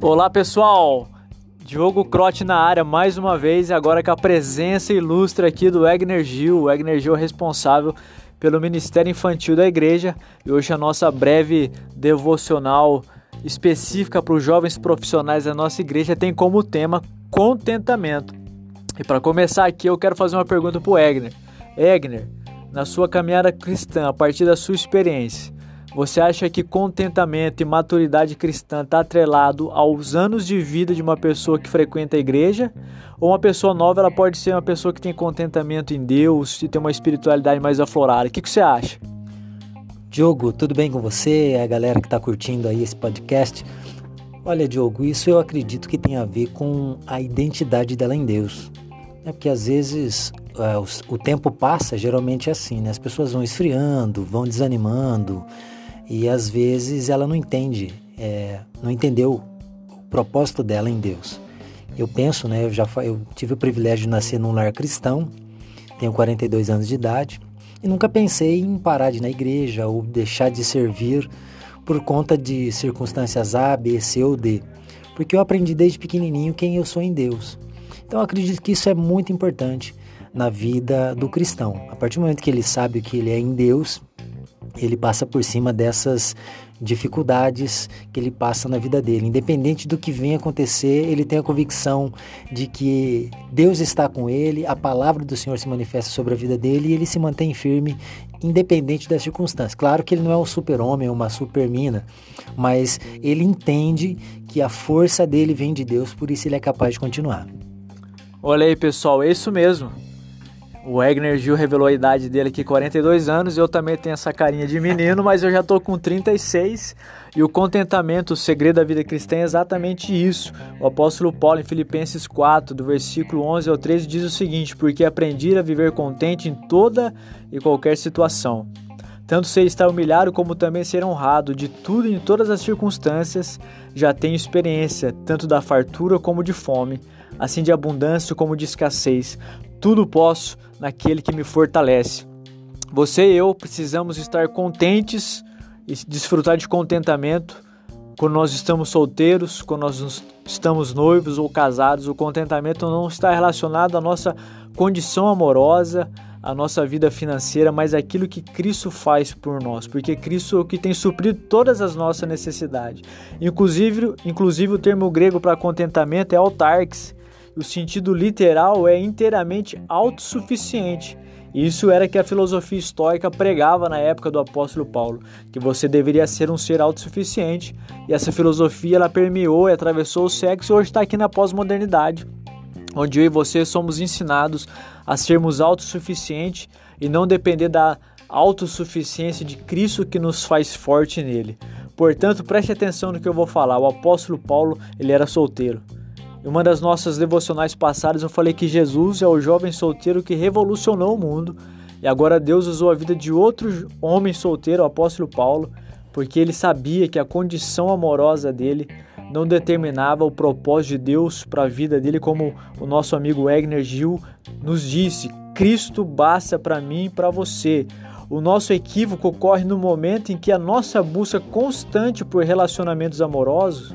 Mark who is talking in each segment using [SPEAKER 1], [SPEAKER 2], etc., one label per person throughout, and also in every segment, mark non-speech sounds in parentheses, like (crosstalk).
[SPEAKER 1] Olá pessoal, Diogo Crote na área mais uma vez, agora com a presença ilustre aqui do Egner Gil. O Egner Gil é responsável pelo Ministério Infantil da Igreja e hoje a nossa breve devocional específica para os jovens profissionais da nossa igreja tem como tema contentamento. E para começar aqui eu quero fazer uma pergunta para o Egner. Egner, na sua caminhada cristã, a partir da sua experiência, você acha que contentamento e maturidade cristã está atrelado aos anos de vida de uma pessoa que frequenta a igreja? Ou uma pessoa nova ela pode ser uma pessoa que tem contentamento em Deus e tem uma espiritualidade mais aflorada? O que, que você acha?
[SPEAKER 2] Diogo, tudo bem com você? A galera que está curtindo aí esse podcast. Olha, Diogo, isso eu acredito que tem a ver com a identidade dela em Deus. É porque às vezes o, o tempo passa, geralmente é assim, né? As pessoas vão esfriando, vão desanimando e às vezes ela não entende, é, não entendeu o propósito dela em Deus. Eu penso, né, eu já eu tive o privilégio de nascer num lar cristão, tenho 42 anos de idade e nunca pensei em parar de ir na igreja ou deixar de servir por conta de circunstâncias A, B, C ou D, porque eu aprendi desde pequenininho quem eu sou em Deus. Então acredito que isso é muito importante na vida do cristão. A partir do momento que ele sabe que ele é em Deus, ele passa por cima dessas dificuldades que ele passa na vida dele. Independente do que venha acontecer, ele tem a convicção de que Deus está com ele, a palavra do Senhor se manifesta sobre a vida dele e ele se mantém firme, independente das circunstâncias. Claro que ele não é um super-homem, uma super-mina, mas ele entende que a força dele vem de Deus, por isso ele é capaz de continuar.
[SPEAKER 1] Olha aí, pessoal, é isso mesmo. O Wagner Gil revelou a idade dele aqui, 42 anos. Eu também tenho essa carinha de menino, mas eu já tô com 36. E o contentamento, o segredo da vida cristã é exatamente isso. O apóstolo Paulo, em Filipenses 4, do versículo 11 ao 13, diz o seguinte: Porque aprendi a viver contente em toda e qualquer situação. Tanto ser estar humilhado como também ser honrado, de tudo e em todas as circunstâncias, já tenho experiência, tanto da fartura como de fome, assim de abundância como de escassez. Tudo posso naquele que me fortalece. Você e eu precisamos estar contentes e desfrutar de contentamento quando nós estamos solteiros, quando nós estamos noivos ou casados. O contentamento não está relacionado à nossa condição amorosa, à nossa vida financeira, mas aquilo que Cristo faz por nós, porque Cristo é o que tem suprido todas as nossas necessidades. Inclusive, inclusive o termo grego para contentamento é autarques, o sentido literal é inteiramente autossuficiente. Isso era que a filosofia estoica pregava na época do apóstolo Paulo, que você deveria ser um ser autossuficiente. E essa filosofia ela permeou e atravessou o sexo e hoje está aqui na pós-modernidade, onde eu e você somos ensinados a sermos autossuficientes e não depender da autossuficiência de Cristo que nos faz forte nele. Portanto, preste atenção no que eu vou falar. O apóstolo Paulo, ele era solteiro. Em uma das nossas devocionais passadas eu falei que Jesus é o jovem solteiro que revolucionou o mundo e agora Deus usou a vida de outro homem solteiro, o apóstolo Paulo, porque ele sabia que a condição amorosa dele não determinava o propósito de Deus para a vida dele, como o nosso amigo Egner Gil nos disse: Cristo basta para mim e para você. O nosso equívoco ocorre no momento em que a nossa busca constante por relacionamentos amorosos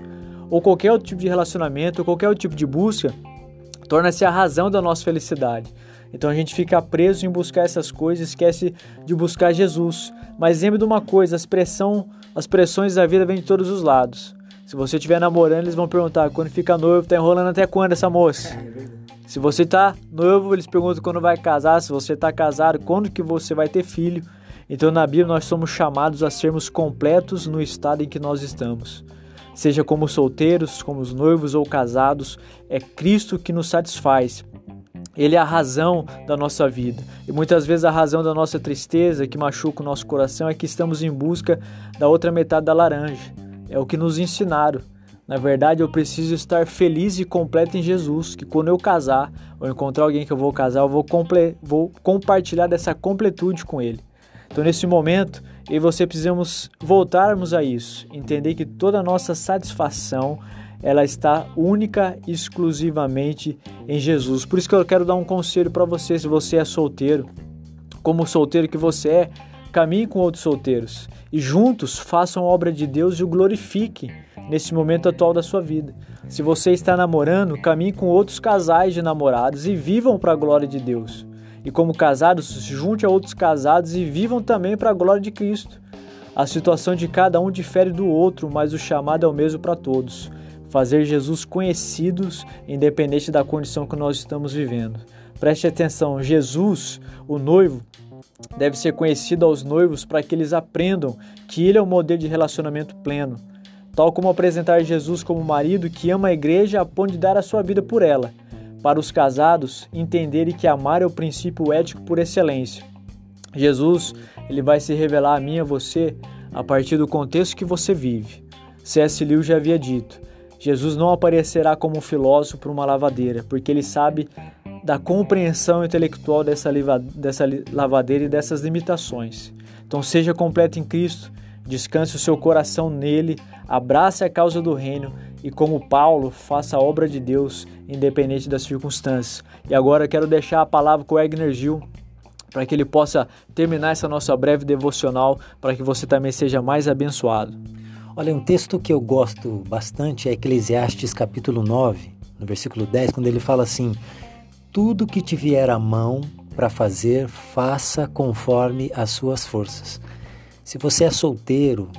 [SPEAKER 1] ou qualquer outro tipo de relacionamento, ou qualquer outro tipo de busca, torna-se a razão da nossa felicidade. Então a gente fica preso em buscar essas coisas, esquece de buscar Jesus. Mas lembre de uma coisa, as, pressão, as pressões da vida vêm de todos os lados. Se você estiver namorando, eles vão perguntar quando fica noivo, tá enrolando até quando essa moça? Se você tá noivo, eles perguntam quando vai casar. Se você tá casado, quando que você vai ter filho? Então na Bíblia nós somos chamados a sermos completos no estado em que nós estamos. Seja como solteiros, como os noivos ou casados, é Cristo que nos satisfaz. Ele é a razão da nossa vida. E muitas vezes a razão da nossa tristeza, que machuca o nosso coração, é que estamos em busca da outra metade da laranja. É o que nos ensinaram. Na verdade, eu preciso estar feliz e completo em Jesus, que quando eu casar ou encontrar alguém que eu vou casar, eu vou, vou compartilhar dessa completude com ele. Então, nesse momento, e você precisamos voltarmos a isso, entender que toda a nossa satisfação ela está única e exclusivamente em Jesus. Por isso que eu quero dar um conselho para você, se você é solteiro, como solteiro que você é, caminhe com outros solteiros e juntos façam a obra de Deus e o glorifiquem nesse momento atual da sua vida. Se você está namorando, caminhe com outros casais de namorados e vivam para a glória de Deus. E como casados, se junte a outros casados e vivam também para a glória de Cristo. A situação de cada um difere do outro, mas o chamado é o mesmo para todos. Fazer Jesus conhecidos, independente da condição que nós estamos vivendo. Preste atenção, Jesus, o noivo, deve ser conhecido aos noivos para que eles aprendam que ele é o modelo de relacionamento pleno tal como apresentar Jesus como marido que ama a igreja a ponto de dar a sua vida por ela. Para os casados, entenderem que amar é o princípio ético por excelência. Jesus, ele vai se revelar a mim e a você a partir do contexto que você vive. C.S. Lewis já havia dito: Jesus não aparecerá como um filósofo para uma lavadeira, porque ele sabe da compreensão intelectual dessa, dessa lavadeira e dessas limitações. Então, seja completo em Cristo, descanse o seu coração nele abrace a causa do reino e, como Paulo, faça a obra de Deus independente das circunstâncias. E agora quero deixar a palavra com o Egner Gil para que ele possa terminar essa nossa breve devocional, para que você também seja mais abençoado.
[SPEAKER 2] Olha, um texto que eu gosto bastante é Eclesiastes capítulo 9, no versículo 10, quando ele fala assim: Tudo que te vier à mão para fazer, faça conforme as suas forças. Se você é solteiro,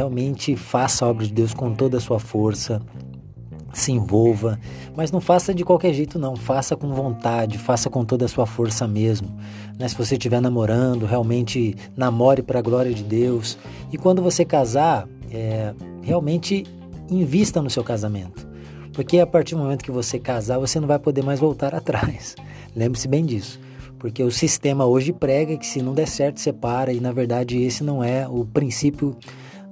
[SPEAKER 2] realmente faça a obra de Deus com toda a sua força, se envolva, mas não faça de qualquer jeito não, faça com vontade, faça com toda a sua força mesmo. Né? Se você estiver namorando, realmente namore para a glória de Deus. E quando você casar, é, realmente invista no seu casamento. Porque a partir do momento que você casar, você não vai poder mais voltar (laughs) atrás. Lembre-se bem disso. Porque o sistema hoje prega que se não der certo, separa, e na verdade esse não é o princípio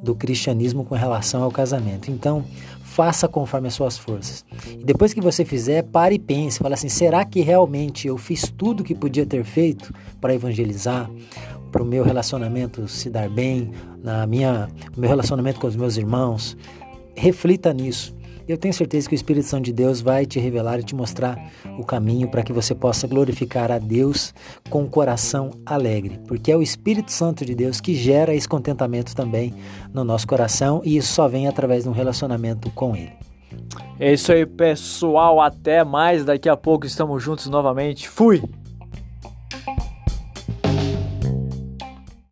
[SPEAKER 2] do cristianismo com relação ao casamento. Então, faça conforme as suas forças. E depois que você fizer, pare e pense, fala assim: será que realmente eu fiz tudo que podia ter feito para evangelizar, para o meu relacionamento se dar bem, na minha, o meu relacionamento com os meus irmãos? Reflita nisso. Eu tenho certeza que o Espírito Santo de Deus vai te revelar e te mostrar o caminho para que você possa glorificar a Deus com um coração alegre, porque é o Espírito Santo de Deus que gera esse contentamento também no nosso coração e isso só vem através de um relacionamento com Ele.
[SPEAKER 1] É isso aí, pessoal. Até mais. Daqui a pouco estamos juntos novamente. Fui!